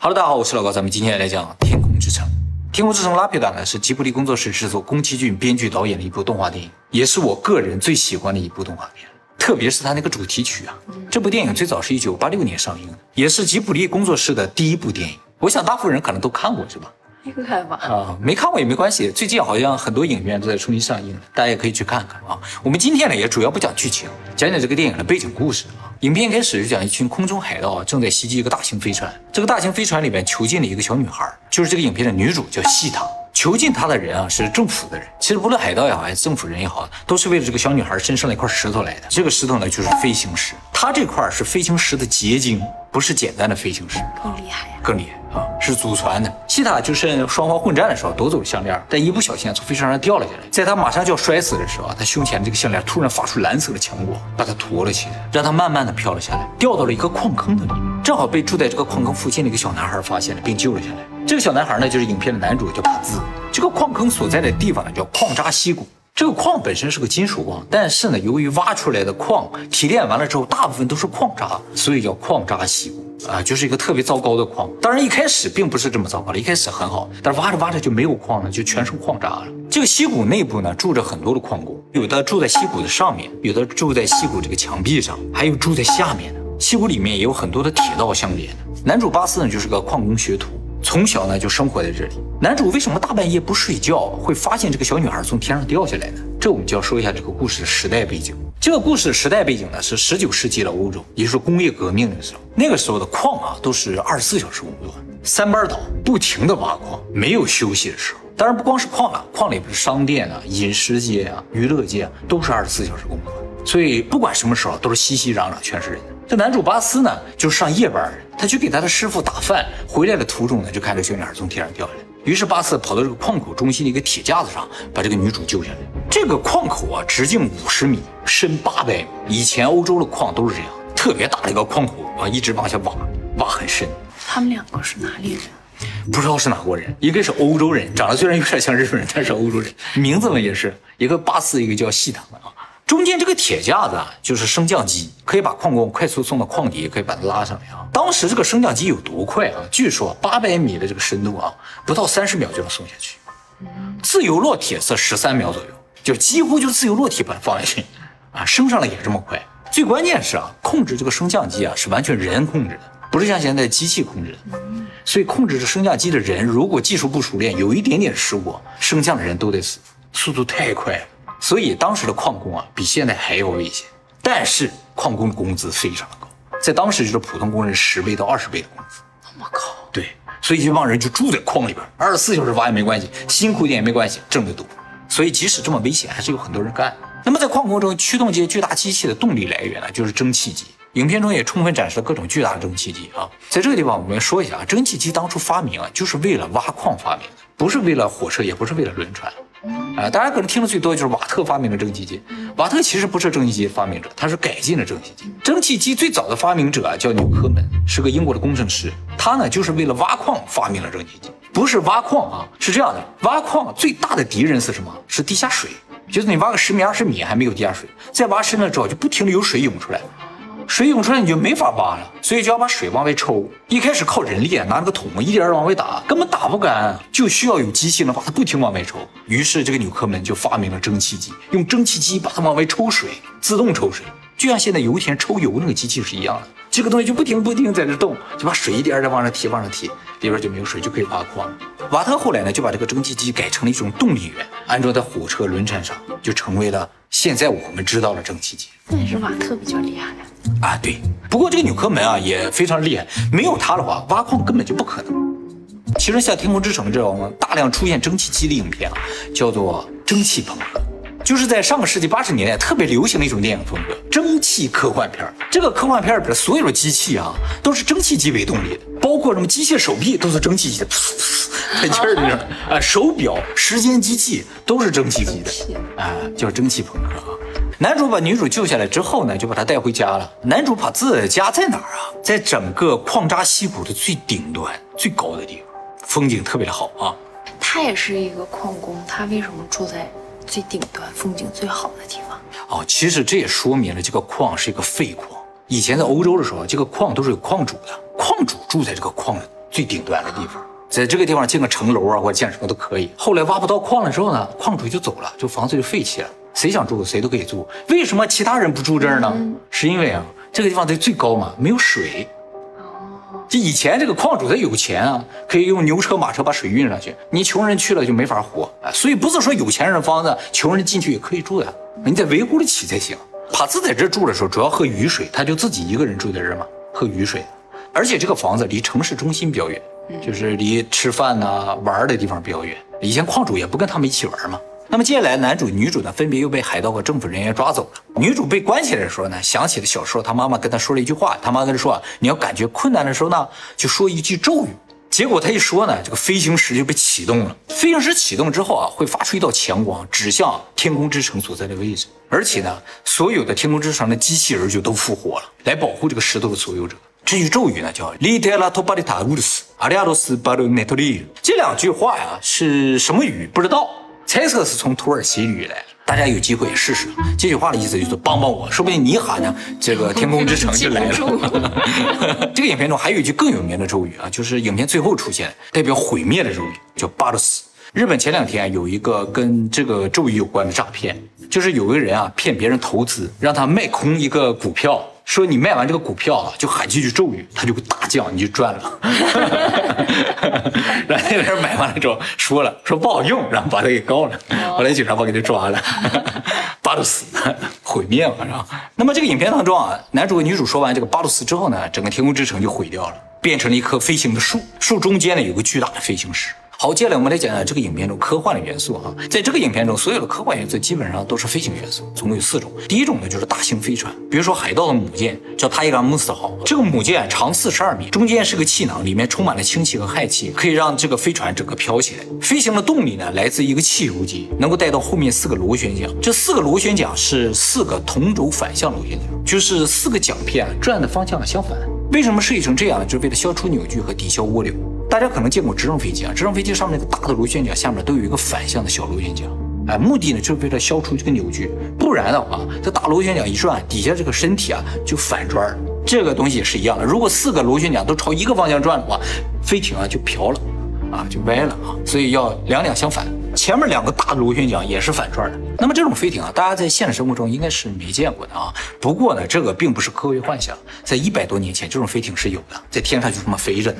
Hello，大家好，我是老高，咱们今天来讲《天空之城》。《天空之城》拉皮达呢是吉卜力工作室制作，宫崎骏编剧导演的一部动画电影，也是我个人最喜欢的一部动画片。特别是它那个主题曲啊，这部电影最早是一九八六年上映的，也是吉卜力工作室的第一部电影。我想大部分人可能都看过，是吧？应该吧。啊，没看过也没关系。最近好像很多影院都在重新上映，大家也可以去看看啊。我们今天呢也主要不讲剧情，讲讲这个电影的背景故事啊。影片开始就讲一群空中海盗啊正在袭击一个大型飞船，这个大型飞船里面囚禁了一个小女孩，就是这个影片的女主，叫西塔。囚禁她的人啊是政府的人，其实无论海盗也好，还是政府人也好，都是为了这个小女孩身上的一块石头来的。这个石头呢就是飞行石，它这块是飞行石的结晶，不是简单的飞行师，更厉害呀！更厉害啊，是祖传的。西塔就趁双方混战的时候夺走了项链，但一不小心从飞船上掉了下来，在他马上就要摔死的时候，他胸前这个项链突然发出蓝色的强光，把他驮了起来，让他慢慢的飘了下来，掉到了一个矿坑的里面，正好被住在这个矿坑附近的一个小男孩发现了，并救了下来。这个小男孩呢，就是影片的男主，叫帕兹。这个矿坑所在的地方呢，叫矿渣溪谷。这个矿本身是个金属矿，但是呢，由于挖出来的矿提炼完了之后，大部分都是矿渣，所以叫矿渣溪谷啊，就是一个特别糟糕的矿。当然一开始并不是这么糟糕的，一开始很好，但是挖着挖着就没有矿了，就全是矿渣了。这个溪谷内部呢，住着很多的矿工，有的住在溪谷的上面，有的住在溪谷这个墙壁上，还有住在下面的。溪谷里面也有很多的铁道相连的。男主巴斯呢，就是个矿工学徒。从小呢就生活在这里。男主为什么大半夜不睡觉，会发现这个小女孩从天上掉下来呢？这我们就要说一下这个故事的时代背景。这个故事的时代背景呢是十九世纪的欧洲，也就是工业革命的时候。那个时候的矿啊都是二十四小时工作，三班倒，不停的挖矿，没有休息的时候。当然不光是矿了，矿里边是商店啊、饮食街啊、娱乐街，都是二十四小时工作。所以不管什么时候都是熙熙攘攘，全是人。这男主巴斯呢，就是上夜班的，他去给他的师傅打饭，回来的途中呢，就看这小女孩从天上掉下来。于是巴斯跑到这个矿口中心的一个铁架子上，把这个女主救下来。这个矿口啊，直径五十米，深八百米。以前欧洲的矿都是这样，特别大的一个矿口啊，一直往下挖，挖很深。他们两个是哪里人？不知道是哪国人，一个是欧洲人，长得虽然有点像日本人，但是欧洲人，名字嘛也是一个巴斯，一个叫西塔啊。中间这个铁架子啊，就是升降机，可以把矿工快速送到矿底，也可以把它拉上来啊。当时这个升降机有多快啊？据说八百米的这个深度啊，不到三十秒就能送下去。自由落体是十三秒左右，就几乎就自由落体把它放下去啊，升上来也这么快。最关键是啊，控制这个升降机啊是完全人控制的，不是像现在机器控制的。所以控制这升降机的人如果技术不熟练，有一点点失误，升降的人都得死，速度太快了。所以当时的矿工啊，比现在还要危险。但是矿工的工资非常的高，在当时就是普通工人十倍到二十倍的工资。我靠！对，所以这帮人就住在矿里边，二十四小时挖也没关系，辛苦一点也没关系，挣得多。所以即使这么危险，还是有很多人干。那么在矿工中，驱动这些巨大机器的动力来源呢，就是蒸汽机。影片中也充分展示了各种巨大的蒸汽机啊。在这个地方，我们说一下啊，蒸汽机当初发明啊，就是为了挖矿发明的，不是为了火车，也不是为了轮船。啊，大家可能听的最多就是瓦特发明的蒸汽机。瓦特其实不是蒸汽机发明者，他是改进了蒸汽机。蒸汽机最早的发明者啊叫纽科门，是个英国的工程师。他呢就是为了挖矿发明了蒸汽机，不是挖矿啊，是这样的，挖矿最大的敌人是什么？是地下水，就是你挖个十米二十米还没有地下水，再挖深了之后就不停的有水涌出来。水涌出来你就没法挖了，所以就要把水往外抽。一开始靠人力拿那个桶一点点往外打，根本打不干，就需要有机器能把它不停往外抽。于是这个纽科门就发明了蒸汽机，用蒸汽机把它往外抽水，自动抽水，就像现在油田抽油那个机器是一样的。这个东西就不停不停在这动，就把水一点点往上提往上提，里边就没有水，就可以挖矿。瓦特后来呢就把这个蒸汽机改成了一种动力源，安装在火车、轮船上，就成为了现在我们知道的蒸汽机。那也是瓦特比较厉害的。啊，对，不过这个纽科门啊也非常厉害，没有它的话，挖矿根本就不可能。其实像《天空之城》这种大量出现蒸汽机的影片啊，叫做蒸汽朋克，就是在上个世纪八十年代特别流行的一种电影风格，蒸汽科幻片。这个科幻片里边所有的机器啊，都是蒸汽机为动力的，包括什么机械手臂都是蒸汽机的，喷气儿的啊，手表、时间机器都是蒸汽机的，啊，叫蒸汽朋克啊。男主把女主救下来之后呢，就把她带回家了。男主把自己的家在哪儿啊？在整个矿渣溪谷的最顶端、最高的地方，风景特别的好啊。他也是一个矿工，他为什么住在最顶端、风景最好的地方？哦，其实这也说明了这个矿是一个废矿。以前在欧洲的时候，这个矿都是有矿主的，矿主住在这个矿的最顶端的地方，在这个地方建个城楼啊，或者建什么都可以。后来挖不到矿了之后呢，矿主就走了，就房子就废弃了，谁想住谁都可以住。为什么其他人不住这儿呢？是因为啊，这个地方在最高嘛，没有水。就以前这个矿主他有钱啊，可以用牛车马车把水运上去，你穷人去了就没法活啊。所以不是说有钱人的房子，穷人进去也可以住的，你得维护得起才行。帕兹在这住的时候，主要喝雨水，他就自己一个人住在这嘛，喝雨水。而且这个房子离城市中心比较远，就是离吃饭呐、玩的地方比较远。以前矿主也不跟他们一起玩嘛。那么接下来，男主、女主呢，分别又被海盗和政府人员抓走了。女主被关起来的时候呢，想起了小时候她妈妈跟她说了一句话，她妈跟她说啊：“你要感觉困难的时候呢，就说一句咒语。”结果她一说呢，这个飞行石就被启动了。飞行石启动之后啊，会发出一道强光，指向天空之城所在的位置。而且呢，所有的天空之城的机器人就都复活了，来保护这个石头的所有者。这句咒语呢，叫 “Litera tobalita urus aliados baru netoli”。这两句话呀，是什么语？不知道。猜测是从土耳其语来的，大家有机会也试试。这句话的意思就是帮帮我，说不定你喊呢，这个天空之城就来了。这个影片中还有一句更有名的咒语啊，就是影片最后出现代表毁灭的咒语，叫巴鲁斯。日本前两天有一个跟这个咒语有关的诈骗，就是有个人啊骗别人投资，让他卖空一个股票。说你卖完这个股票啊，就喊几句咒语，它就会大降，你就赚了。然后那个人买完了之后说了，说不好用，然后把他给告了。后来警察把给他抓了，巴鲁斯毁灭了，是吧？那么这个影片当中啊，男主和女主说完这个巴鲁斯之后呢，整个天空之城就毁掉了，变成了一棵飞行的树，树中间呢有个巨大的飞行石。好，接下来我们来讲讲这个影片中科幻的元素哈。在这个影片中，所有的科幻元素基本上都是飞行元素，总共有四种。第一种呢就是大型飞船，比如说海盗的母舰叫塔伊拉姆斯号，这个母舰长四十二米，中间是个气囊，里面充满了氢气和氦气，可以让这个飞船整个飘起来。飞行的动力呢来自一个汽油机，能够带到后面四个螺旋桨，这四个螺旋桨是四个同轴反向螺旋桨，就是四个桨片转的方向相反。为什么设计成这样呢？就是为了消除扭矩和抵消涡流。大家可能见过直升飞机啊，直升飞机上面那个大的螺旋桨下面都有一个反向的小螺旋桨，哎，目的呢就是为了消除这个扭矩，不然的话，这大螺旋桨一转，底下这个身体啊就反转。这个东西也是一样的，如果四个螺旋桨都朝一个方向转的话，飞艇啊就飘了，啊就歪了啊，所以要两两相反。前面两个大的螺旋桨也是反转的。那么这种飞艇啊，大家在现实生活中应该是没见过的啊。不过呢，这个并不是科学幻想，在一百多年前，这种飞艇是有的，在天上就这么飞着。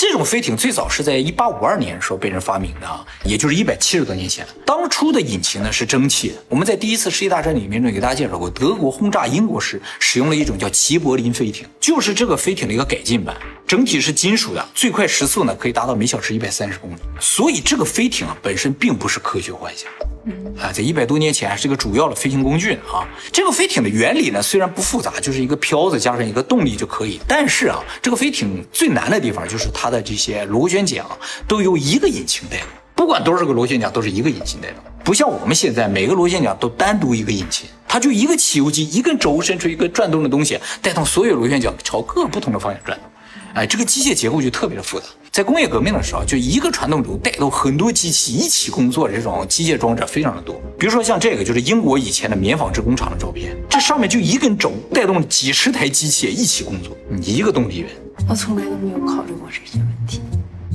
这种飞艇最早是在一八五二年的时候被人发明的啊，也就是一百七十多年前。当初的引擎呢是蒸汽。我们在第一次世界大战里面呢给大家介绍过，德国轰炸英国时使用了一种叫齐柏林飞艇，就是这个飞艇的一个改进版，整体是金属的，最快时速呢可以达到每小时一百三十公里。所以这个飞艇啊本身并不是科学幻想。啊，在一百多年前是个主要的飞行工具啊。这个飞艇的原理呢虽然不复杂，就是一个漂子加上一个动力就可以。但是啊，这个飞艇最难的地方就是它的这些螺旋桨都由一个引擎带动，不管多少个螺旋桨都是一个引擎带动，不像我们现在每个螺旋桨都单独一个引擎，它就一个汽油机，一根轴伸出一个转动的东西，带动所有螺旋桨朝各不同的方向转动。哎，这个机械结构就特别的复杂。在工业革命的时候，就一个传动轴带动很多机器一起工作，这种机械装置非常的多。比如说像这个，就是英国以前的棉纺织工厂的照片，这上面就一根轴带动几十台机器一起工作，一个动力源。我从来都没有考虑过这些问题。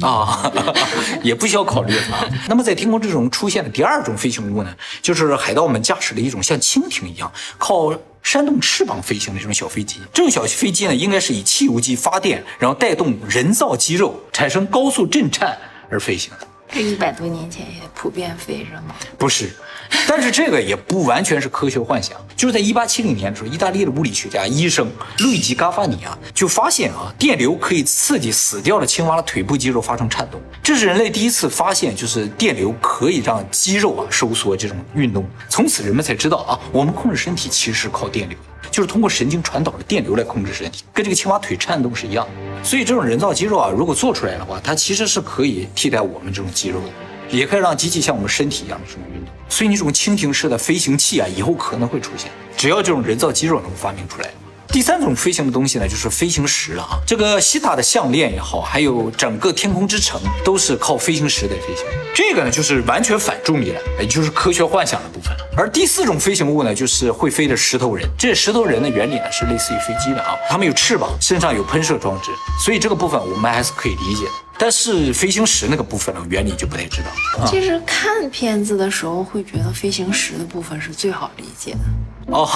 啊，也不需要考虑啊。那么在天空之中出现的第二种飞行物呢，就是海盗们驾驶的一种像蜻蜓一样靠扇动翅膀飞行的这种小飞机。这种小飞机呢，应该是以汽油机发电，然后带动人造肌肉产生高速震颤而飞行的。这一百多年前也普遍飞着吗？不是，但是这个也不完全是科学幻想。就是在一八七零年的时候，意大利的物理学家医生路易吉·嘎法尼啊，就发现啊，电流可以刺激死掉的青蛙的腿部肌肉发生颤动。这是人类第一次发现，就是电流可以让肌肉啊收缩这种运动。从此人们才知道啊，我们控制身体其实是靠电流，就是通过神经传导的电流来控制身体，跟这个青蛙腿颤动是一样的。所以这种人造肌肉啊，如果做出来的话，它其实是可以替代我们这种肌肉的，也可以让机器像我们身体一样的这种运动。所以，那种蜻蜓式的飞行器啊，以后可能会出现，只要这种人造肌肉能发明出来。第三种飞行的东西呢，就是飞行石了啊。这个西塔的项链也好，还有整个天空之城都是靠飞行石在飞行。这个呢，就是完全反重力了，也就是科学幻想的部分。而第四种飞行物呢，就是会飞的石头人。这石头人的原理呢，是类似于飞机的啊，他们有翅膀，身上有喷射装置，所以这个部分我们还是可以理解的。但是飞行石那个部分呢，原理就不太知道。其实看片子的时候会觉得飞行石的部分是最好理解的，哦，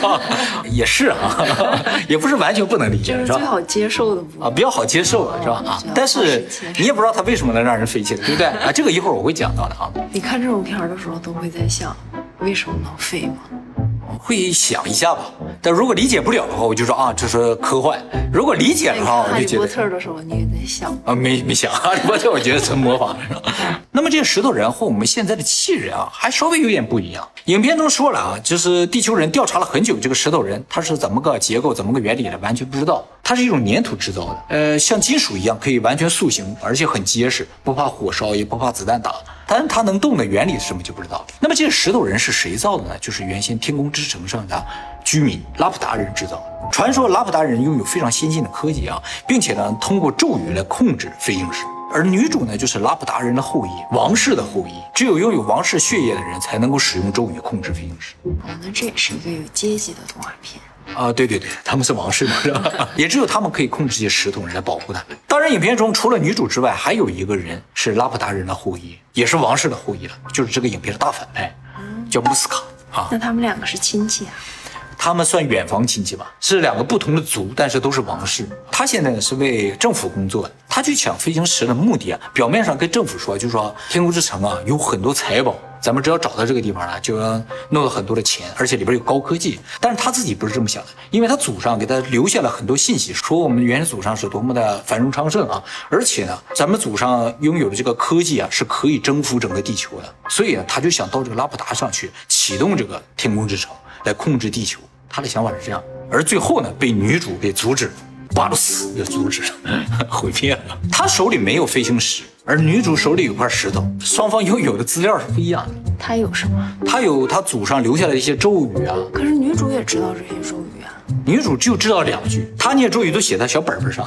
也是啊，也不是完全不能理解，就是？最好接受的部分啊，比较好接受的是吧？啊但是你也不知道它为什么能让人飞起来，对不对？啊，这个一会儿我会讲到的啊，你看这种片儿的时候，都会在想，为什么能飞吗？会想一下吧。但如果理解不了的话，我就说啊，这是科幻；如果理解了的话，我就觉得特的时候，你也在想，啊，没没想哈利波特，我觉得纯模仿是吧？那么这个石头人和我们现在的气人啊，还稍微有点不一样。影片中说了啊，就是地球人调查了很久，这个石头人他是怎么个结构、怎么个原理的，完全不知道。它是一种粘土制造的，呃，像金属一样可以完全塑形，而且很结实，不怕火烧，也不怕子弹打。但是它能动的原理是什么就不知道。那么这个石头人是谁造的呢？就是原先天空之城上的居民拉普达人制造的。传说拉普达人拥有非常先进的科技啊，并且呢，通过咒语来控制飞行石。而女主呢，就是拉普达人的后裔，王室的后裔。只有拥有王室血液的人才能够使用咒语控制飞行石。哦，那这也是一个有阶级的动画片。啊，对对对，他们是王室嘛，是吧？也只有他们可以控制这些石头人来保护他们。当然，影片中除了女主之外，还有一个人是拉普达人的后裔，也是王室的后裔了，就是这个影片的大反派，叫穆斯卡啊。那他们两个是亲戚啊？他们算远房亲戚吧，是两个不同的族，但是都是王室。他现在呢是为政府工作的，他去抢飞行石的目的啊，表面上跟政府说，就说天空之城啊有很多财宝，咱们只要找到这个地方呢，就能弄到很多的钱，而且里边有高科技。但是他自己不是这么想的，因为他祖上给他留下了很多信息，说我们原始祖上是多么的繁荣昌盛啊，而且呢，咱们祖上拥有的这个科技啊是可以征服整个地球的，所以呢，他就想到这个拉普达上去启动这个天空之城来控制地球。他的想法是这样，而最后呢，被女主给阻止了，巴鲁斯给阻止了，毁灭了。他手里没有飞行石，而女主手里有块石头，双方拥有的资料是不一样的。她有什么？她有她祖上留下的一些咒语啊，可是女主也知道这些咒语啊。女主就知道两句，她念咒语都写在小本本上，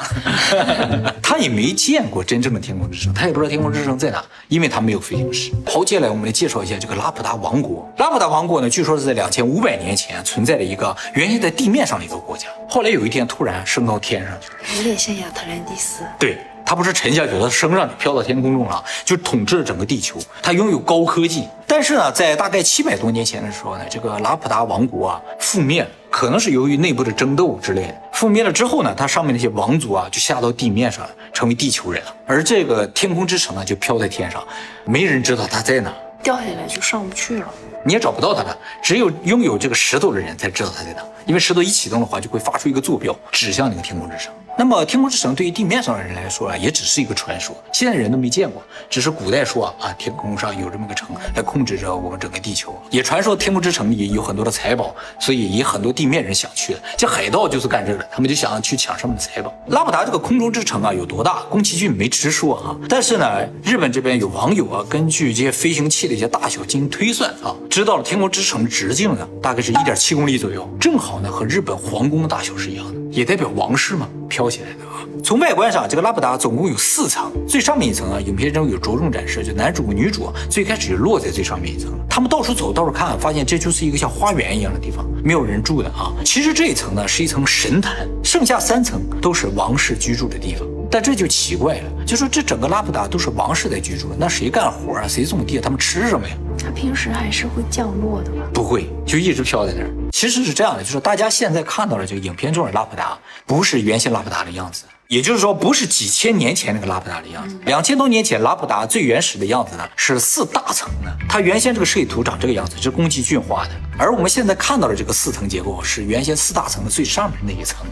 她也没见过真正的天空之城，她也不知道天空之城在哪，因为她没有飞行石。好，接下来我们来介绍一下这个拉普达王国。拉普达王国呢，据说是在两千五百年前存在的一个原先在地面上的一个国家，后来有一天突然升到天上去了。有点像亚特兰蒂斯。对，它不是沉下去，它升上去，飘到天空中了，就统治了整个地球。它拥有高科技，但是呢，在大概七百多年前的时候呢，这个拉普达王国啊覆灭了，可能是由于内部的争斗之类的。覆灭了之后呢，它上面那些王族啊就下到地面上了，成为地球人了。而这个天空之城呢，就飘在天上，没人知道它在哪。掉下来就上不去了。你也找不到它了，只有拥有这个石头的人才知道它在哪。因为石头一启动的话，就会发出一个坐标，指向那个天空之城。那么天空之城对于地面上的人来说啊，也只是一个传说，现在人都没见过，只是古代说啊，天空上有这么个城来控制着我们整个地球。也传说天空之城里有很多的财宝，所以也很多地面人想去的。这海盗就是干这个的，他们就想去抢上面的财宝。拉普达这个空中之城啊有多大？宫崎骏没直说啊，但是呢，日本这边有网友啊，根据这些飞行器的一些大小进行推算啊，知道了天空之城的直径呢，大概是一点七公里左右，正好呢和日本皇宫的大小是一样的，也代表王室嘛飘起来的。从外观上，这个拉普达总共有四层，最上面一层啊，影片中有着重展示，就男主和女主啊最开始就落在最上面一层了。他们到处走，到处看，发现这就是一个像花园一样的地方，没有人住的啊。其实这一层呢是一层神坛，剩下三层都是王室居住的地方。但这就奇怪了，就说这整个拉普达都是王室在居住的，那谁干活啊？谁种地？他们吃什么呀？它平时还是会降落的吧？不会，就一直飘在那儿。其实是这样的，就是大家现在看到的这个影片中的拉普达，不是原先拉普达的样子，也就是说，不是几千年前那个拉普达的样子。两千多年前拉普达最原始的样子呢，是四大层的。它原先这个设计图长这个样子，是宫崎骏画的。而我们现在看到的这个四层结构，是原先四大层的最上面那一层。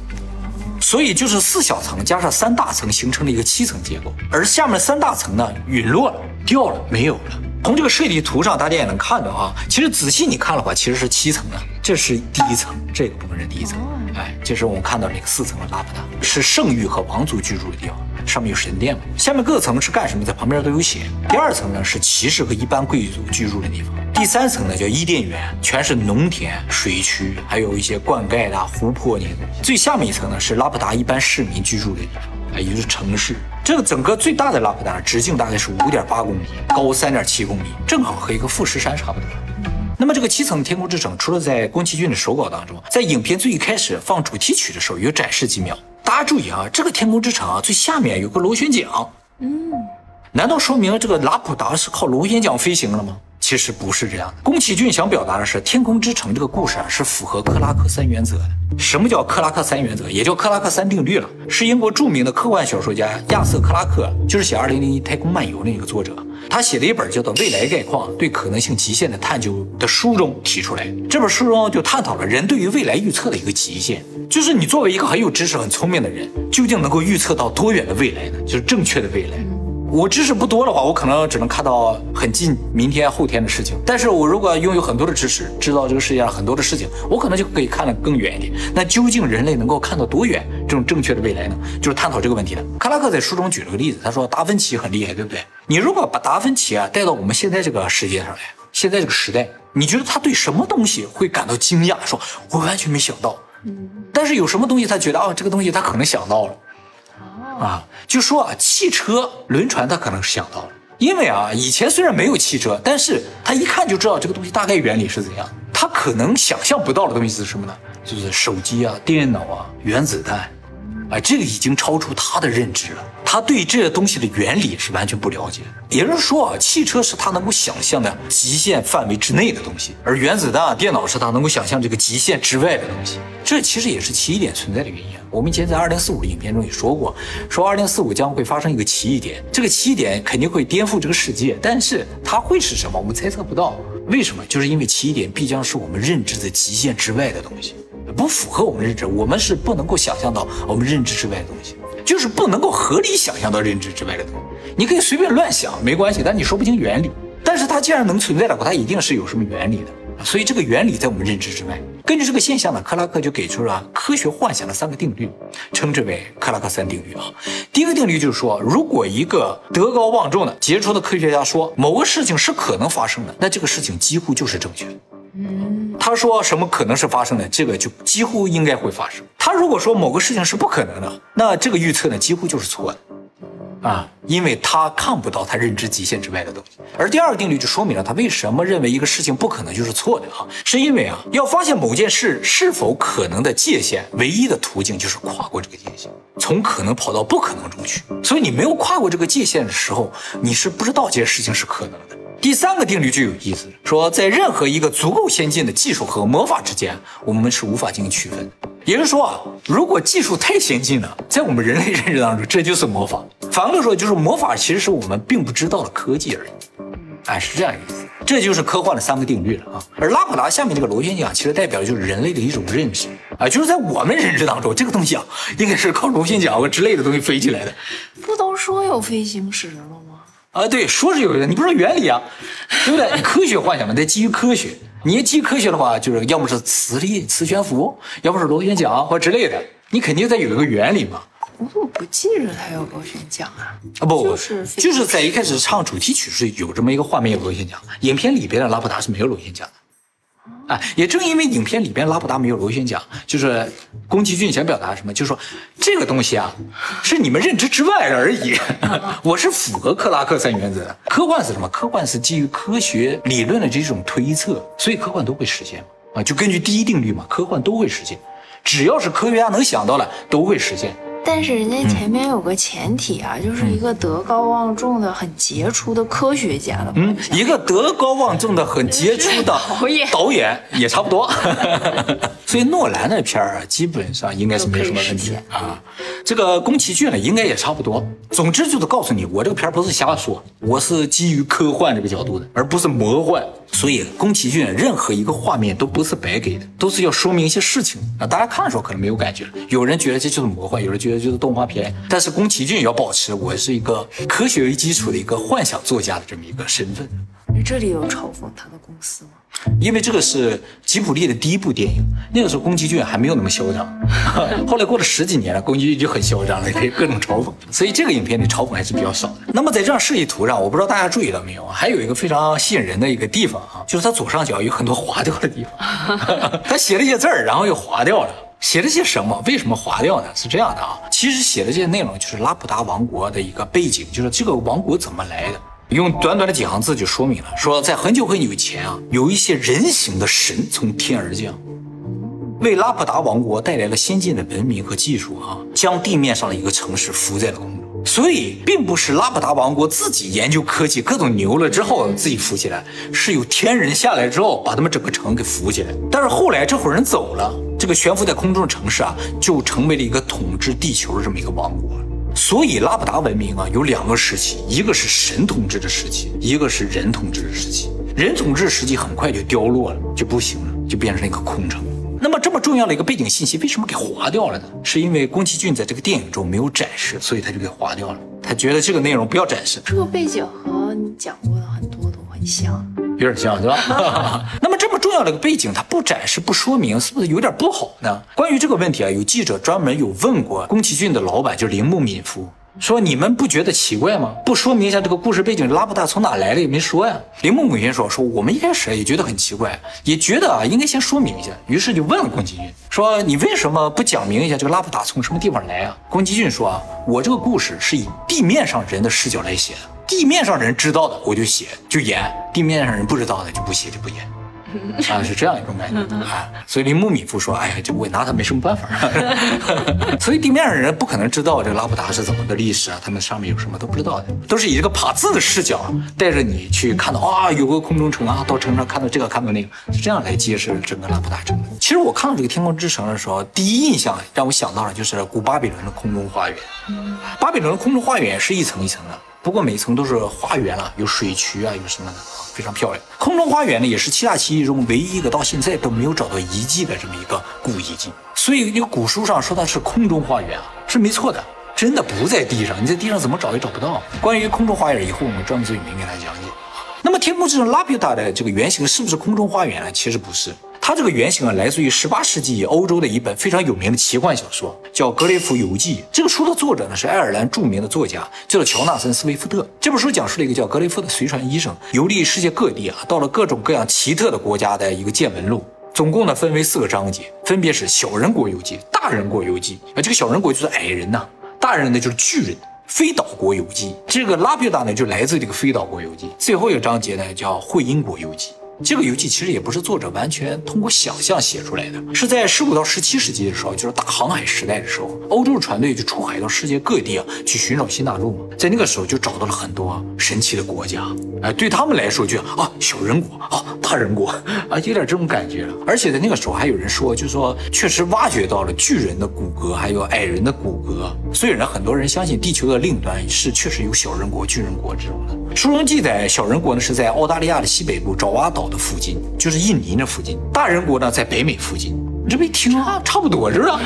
所以就是四小层加上三大层形成了一个七层结构，而下面三大层呢陨落了，掉了，没有了。从这个设计图上，大家也能看到啊，其实仔细你看的话，其实是七层的。这是第一层，这个部分是第一层。哎，这是我们看到那个四层的拉普达，是圣域和王族居住的地方，上面有神殿嘛。下面各层是干什么，在旁边都有写。第二层呢是骑士和一般贵族居住的地方。第三层呢叫伊甸园，全是农田、水渠，还有一些灌溉的湖泊那些东西。最下面一层呢是拉普达一般市民居住的地方，哎，也就是城市。这个整个最大的拉普达直径大概是五点八公里，高三点七公里，正好和一个富士山差不多。那么这个七层天空之城，除了在宫崎骏的手稿当中，在影片最一开始放主题曲的时候有展示几秒。大家注意啊，这个天空之城啊，最下面有个螺旋桨。嗯，难道说明这个拉普达是靠螺旋桨飞行了吗？其实不是这样的。宫崎骏想表达的是，天空之城这个故事啊，是符合克拉克三原则的。什么叫克拉克三原则？也叫克拉克三定律了。是英国著名的科幻小说家亚瑟克拉克，就是写《二零零一太空漫游》那个作者。他写了一本叫做《未来概况：对可能性极限的探究》的书中提出来。这本书中就探讨了人对于未来预测的一个极限，就是你作为一个很有知识、很聪明的人，究竟能够预测到多远的未来呢？就是正确的未来。我知识不多的话，我可能只能看到很近明天、后天的事情。但是我如果拥有很多的知识，知道这个世界上很多的事情，我可能就可以看得更远一点。那究竟人类能够看到多远？这种正确的未来呢？就是探讨这个问题的。克拉克在书中举了个例子，他说达芬奇很厉害，对不对？你如果把达芬奇啊带到我们现在这个世界上来，现在这个时代，你觉得他对什么东西会感到惊讶？说我完全没想到。嗯。但是有什么东西他觉得啊，这个东西他可能想到了。啊，就说啊，汽车、轮船，他可能是想到了，因为啊，以前虽然没有汽车，但是他一看就知道这个东西大概原理是怎样。他可能想象不到的东西是什么呢？就是手机啊、电脑啊、原子弹，啊，这个已经超出他的认知了。他对这些东西的原理是完全不了解。也就是说啊，汽车是他能够想象的极限范围之内的东西，而原子弹、电脑是他能够想象这个极限之外的东西。这其实也是奇异点存在的原因。我们以前在二零四五的影片中也说过，说二零四五将会发生一个奇异点，这个奇异点肯定会颠覆这个世界，但是它会是什么？我们猜测不到。为什么？就是因为奇异点必将是我们认知的极限之外的东西，不符合我们认知，我们是不能够想象到我们认知之外的东西，就是不能够合理想象到认知之外的东西。你可以随便乱想，没关系，但你说不清原理。但是它既然能存在的话，它一定是有什么原理的。所以这个原理在我们认知之外。根据这个现象呢，克拉克就给出了科学幻想的三个定律，称之为克拉克三定律啊。第一个定律就是说，如果一个德高望重的杰出的科学家说某个事情是可能发生的，那这个事情几乎就是正确的。嗯，他说什么可能是发生的，这个就几乎应该会发生。他如果说某个事情是不可能的，那这个预测呢几乎就是错的。啊，因为他看不到他认知极限之外的东西，而第二个定律就说明了他为什么认为一个事情不可能就是错的哈，是因为啊，要发现某件事是否可能的界限，唯一的途径就是跨过这个界限，从可能跑到不可能中去。所以你没有跨过这个界限的时候，你是不知道这件事情是可能的。第三个定律就有意思，说在任何一个足够先进的技术和魔法之间，我们是无法进行区分。也就是说啊，如果技术太先进了，在我们人类认知当中，这就是魔法。反过来说，就是魔法其实是我们并不知道的科技而已。哎，是这样意思。这就是科幻的三个定律了啊。而拉普达下面这个螺旋桨，其实代表的就是人类的一种认知啊，就是在我们认知当中，这个东西啊，应该是靠螺旋桨之类的东西飞起来的。不都说有飞行时了吗？啊，对，说是有的，你不知道原理啊，对不对？科学幻想嘛，得基于科学。你基于科学的话，就是要么是磁力、磁悬浮，要么是螺旋桨或之类的。你肯定得有一个原理嘛。我怎么不记着它有螺旋桨啊？啊不，就是就是在一开始唱主题曲是有这么一个画面，有螺旋桨。影片里边的拉普达是没有螺旋桨的。啊，也正因为影片里边拉普达没有螺旋桨，就是宫崎骏想表达什么，就是说这个东西啊，是你们认知之外的而已。我是符合克拉克三原则的。科幻是什么？科幻是基于科学理论的这种推测，所以科幻都会实现嘛。啊，就根据第一定律嘛，科幻都会实现，只要是科学家能想到的都会实现。但是人家前面有个前提啊，就是一个德高望重的、很杰出的科学家的嗯，一个德高望重的、很杰出的 导演，导演也差不多。所以诺兰的片儿啊，基本上应该是没什么问题啊。这个宫崎骏呢，应该也差不多。总之就是告诉你，我这个片儿不是瞎说，我是基于科幻这个角度的，而不是魔幻。所以宫崎骏任何一个画面都不是白给的，都是要说明一些事情啊。大家看的时候可能没有感觉，有人觉得这就是魔幻，有人觉得就是动画片。但是宫崎骏也要保持我是一个科学为基础的一个幻想作家的这么一个身份。这里有嘲讽他的公司吗？因为这个是吉卜力的第一部电影，那个时候宫崎骏还没有那么嚣张。后来过了十几年了，宫崎骏就很嚣张了，可以各种嘲讽。所以这个影片里嘲讽还是比较少的。那么在这张设计图上，我不知道大家注意到没有，还有一个非常吸引人的一个地方啊，就是它左上角有很多划掉的地方。他写了一些字儿，然后又划掉了。写了些什么？为什么划掉呢？是这样的啊，其实写的这些内容就是拉普达王国的一个背景，就是这个王国怎么来的。用短短的几行字就说明了，说在很久很久以前啊，有一些人形的神从天而降，为拉普达王国带来了先进的文明和技术啊，将地面上的一个城市浮在了空中。所以，并不是拉普达王国自己研究科技各种牛了之后自己浮起来，是有天人下来之后把他们整个城给浮起来。但是后来这伙人走了，这个悬浮在空中的城市啊，就成为了一个统治地球的这么一个王国。所以拉普达文明啊有两个时期，一个是神统治的时期，一个是人统治的时期。人统治时期很快就凋落了，就不行了，就变成了一个空城。那么这么重要的一个背景信息，为什么给划掉了呢？是因为宫崎骏在这个电影中没有展示，所以他就给划掉了。他觉得这个内容不要展示。这个背景和你讲过的很多都很像，有点像，是吧？那么这么重要的一个背景，它不展示、不说明，是不是有点不好呢？关于这个问题啊，有记者专门有问过宫崎骏的老板，就是铃木敏夫，说你们不觉得奇怪吗？不说明一下这个故事背景，拉布达从哪来的也没说呀。铃木母亲说，说我们一开始也觉得很奇怪，也觉得啊应该先说明一下，于是就问了宫崎骏，说你为什么不讲明一下这个拉布达从什么地方来啊？宫崎骏说啊，我这个故事是以地面上人的视角来写的。地面上人知道的我就写就演，地面上人不知道的就不写就不演，啊是这样一种感觉啊。所以林木米夫说，哎呀，这我拿他没什么办法。所以地面上人不可能知道这个拉普达是怎么个历史啊，他们上面有什么都不知道的，都是以这个爬字的视角带着你去看到啊，有个空中城啊，到城上看到这个看到那个，是这样来揭示整个拉普达城的。其实我看到这个天空之城的时候，第一印象让我想到了就是古巴比伦的空中花园。巴比伦的空中花园是一层一层的。不过每层都是花园了，有水渠啊，有什么的啊，非常漂亮。空中花园呢，也是七大奇迹中唯一一个到现在都没有找到遗迹的这么一个古遗迹。所以那个古书上说它是空中花园啊，是没错的，真的不在地上，你在地上怎么找也找不到。关于空中花园，以后我们专门做影片给大家讲解。那么天空之城拉皮达的这个原型是不是空中花园呢？其实不是。它这个原型啊，来自于十八世纪欧洲的一本非常有名的奇幻小说，叫《格雷夫游记》。这个书的作者呢是爱尔兰著名的作家，叫做乔纳森·斯威夫特。这本书讲述了一个叫格雷夫的随船医生游历世界各地啊，到了各种各样奇特的国家的一个见闻录。总共呢分为四个章节，分别是小人国游记、大人国游记啊，这个小人国就是矮人呐，大人呢就是巨人。飞岛国游记，这个拉比达呢就来自这个飞岛国游记。最后一个章节呢叫会英国游记。这个游记其实也不是作者完全通过想象写出来的，是在十五到十七世纪的时候，就是大航海时代的时候，欧洲的船队就出海到世界各地啊，去寻找新大陆嘛。在那个时候就找到了很多神奇的国家，哎，对他们来说就啊，小人国啊，大人国啊，有点这种感觉了。而且在那个时候还有人说，就是说确实挖掘到了巨人的骨骼，还有矮人的骨骼，所以呢，很多人相信地球的另一端是确实有小人国、巨人国这种的。书中记载，小人国呢是在澳大利亚的西北部爪哇岛的附近，就是印尼那附近；大人国呢在北美附近。你这么一听啊，差不多是吧？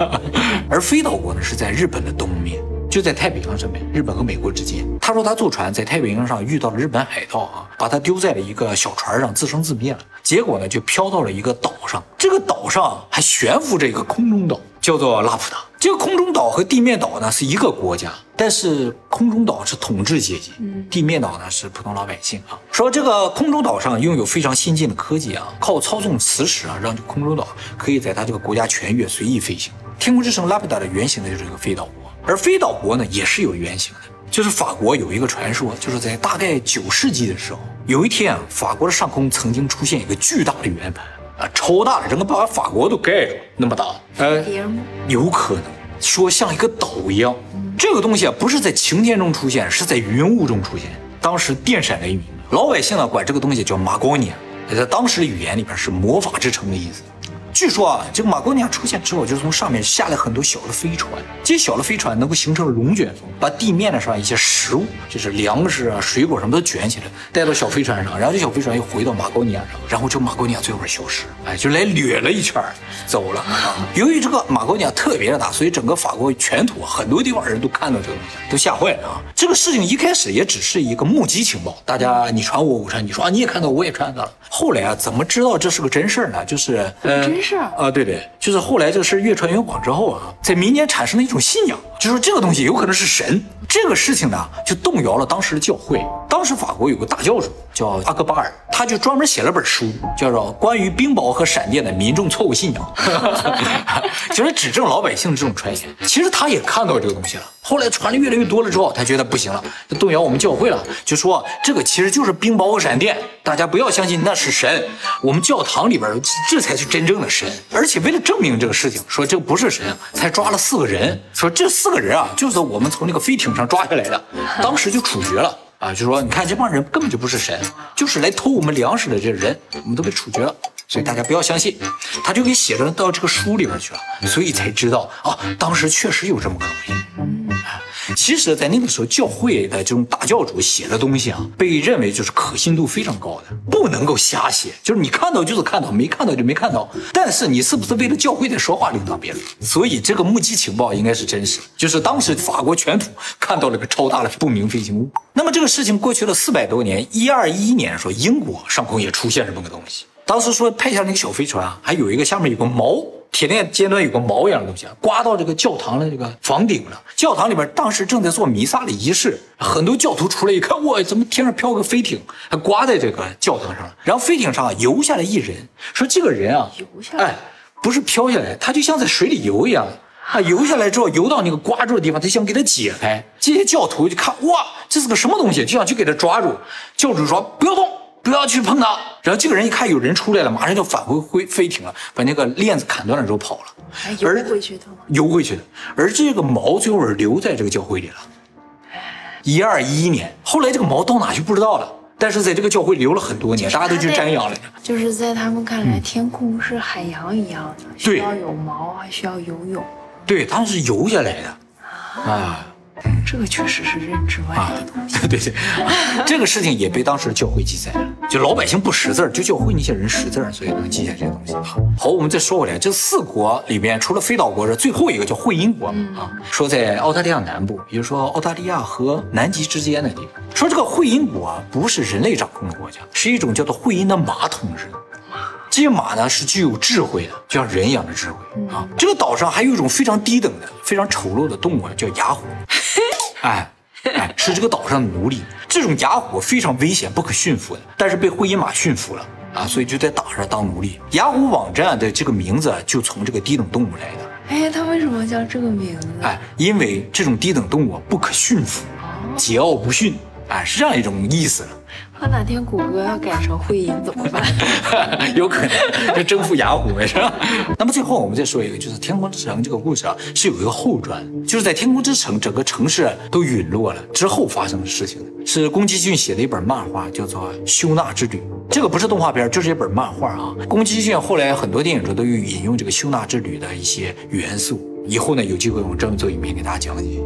而飞岛国呢是在日本的东面，就在太平洋上面，日本和美国之间。他说他坐船在太平洋上遇到了日本海盗啊，把他丢在了一个小船上，自生自灭了。结果呢就飘到了一个岛上，这个岛上还悬浮着一个空中岛。叫做拉普达，这个空中岛和地面岛呢是一个国家，但是空中岛是统治阶级，地面岛呢是普通老百姓啊。说这个空中岛上拥有非常先进的科技啊，靠操纵磁石啊，让这空中岛可以在它这个国家全域随意飞行。天空之城拉普达的原型呢就是这个飞岛国，而飞岛国呢也是有原型的，就是法国有一个传说，就是在大概九世纪的时候，有一天啊，法国的上空曾经出现一个巨大的圆盘。啊，超大的，整个把法国都盖住，那么大，呃，有可能说像一个岛一样。这个东西啊，不是在晴天中出现，是在云雾中出现。当时电闪雷鸣，老百姓呢管这个东西叫马光年，在当时的语言里边是魔法之城的意思。据说啊，这个马高尼亚出现之后，就从上面下来很多小的飞船，这些小的飞船能够形成龙卷风，把地面的上一些食物，就是粮食啊、水果什么都卷起来，带到小飞船上，然后这小飞船又回到马高尼亚上，然后这个马高尼亚最后消失，哎，就来掠了一圈儿走了啊。由于这个马高尼亚特别的大，所以整个法国全土很多地方人都看到这个东西，都吓坏了啊。这个事情一开始也只是一个目击情报，大家你传我，我传你说啊，你也看到，我也看到了。后来啊，怎么知道这是个真事儿呢？就是呃，真事儿。啊，对对，就是后来这个事越传越广之后啊，在民间产生了一种信仰，就说这个东西有可能是神。这个事情呢，就动摇了当时的教会。当时法国有个大教主叫阿克巴尔，他就专门写了本书，叫做《关于冰雹和闪电的民众错误信仰》，就是指证老百姓这种传言。其实他也看到这个东西了。后来传的越来越多了之后，他觉得不行了，动摇我们教会了，就说这个其实就是冰雹和闪电，大家不要相信那是神，我们教堂里边这才是真正的神。而且为了证明这个事情，说这不是神，才抓了四个人，说这四个人啊，就是我们从那个飞艇上抓下来的，当时就处决了啊，就说你看这帮人根本就不是神，就是来偷我们粮食的这人，我们都被处决了。所以大家不要相信，他就给写着到这个书里边去了，所以才知道啊，当时确实有这么个东西。其实，在那个时候，教会的这种大教主写的东西啊，被认为就是可信度非常高的，不能够瞎写。就是你看到就是看到，没看到就没看到。但是你是不是为了教会在说话，另当别论。所以这个目击情报应该是真实的，就是当时法国全土看到了个超大的不明飞行物。那么这个事情过去了四百多年，一二一一年说英国上空也出现这么个东西。当时说派下那个小飞船啊，还有一个下面有个锚，铁链尖端有个毛一样的东西，啊，刮到这个教堂的这个房顶了。教堂里边当时正在做弥撒的仪式，很多教徒出来一看，哇，怎么天上飘个飞艇，还刮在这个教堂上了？然后飞艇上啊游下来一人，说这个人啊，游下来哎，不是飘下来，他就像在水里游一样。啊，游下来之后，游到那个刮住的地方，他想给他解开。这些教徒就看，哇，这是个什么东西，就想去给他抓住。教主说不要动，不要去碰它。然后这个人一看有人出来了，马上就返回飞飞艇了，把那个链子砍断了之后跑了，还游而回去的吗？游回去的。而这个毛最后是留在这个教会里了。一二一一年，后来这个毛到哪去不知道了，但是在这个教会留了很多年，大家都去瞻仰了。就是在他们看来，天空是海洋一样的，需要有毛，还需要游泳。对，他们是游下来的啊。这个确实是认知外的东西。对对，这个事情也被当时教会记载了。就老百姓不识字儿，就教会那些人识字儿，所以能记下这些东西。好，我们再说回来，这四国里面，除了非岛国是最后一个叫会阴国嘛啊，说在澳大利亚南部，也就是说澳大利亚和南极之间的地方。说这个会阴国啊，不是人类掌控的国家，是一种叫做会阴的马统治的。这些马呢是具有智慧的，就像人一样的智慧啊。这个岛上还有一种非常低等的、非常丑陋的动物啊，叫雅虎。哎哎，是这个岛上的奴隶。这种雅虎非常危险，不可驯服的，但是被灰鹰马驯服了啊，所以就在岛上当奴隶。雅虎网站的这个名字就从这个低等动物来的。哎，它为什么叫这个名字？哎，因为这种低等动物不可驯服，桀骜不驯，哎，是这样一种意思。那哪天谷歌要改成会阴怎么办？有可能就征服雅虎呗，是吧？那么最后我们再说一个，就是《天空之城》这个故事啊，是有一个后传，就是在天空之城整个城市都陨落了之后发生的事情，是宫崎骏写的一本漫画，叫做《修纳之旅》。这个不是动画片，就是一本漫画啊。宫崎骏后来很多电影中都有引用这个修纳之旅的一些元素。以后呢，有机会我专门做影片给大家讲解。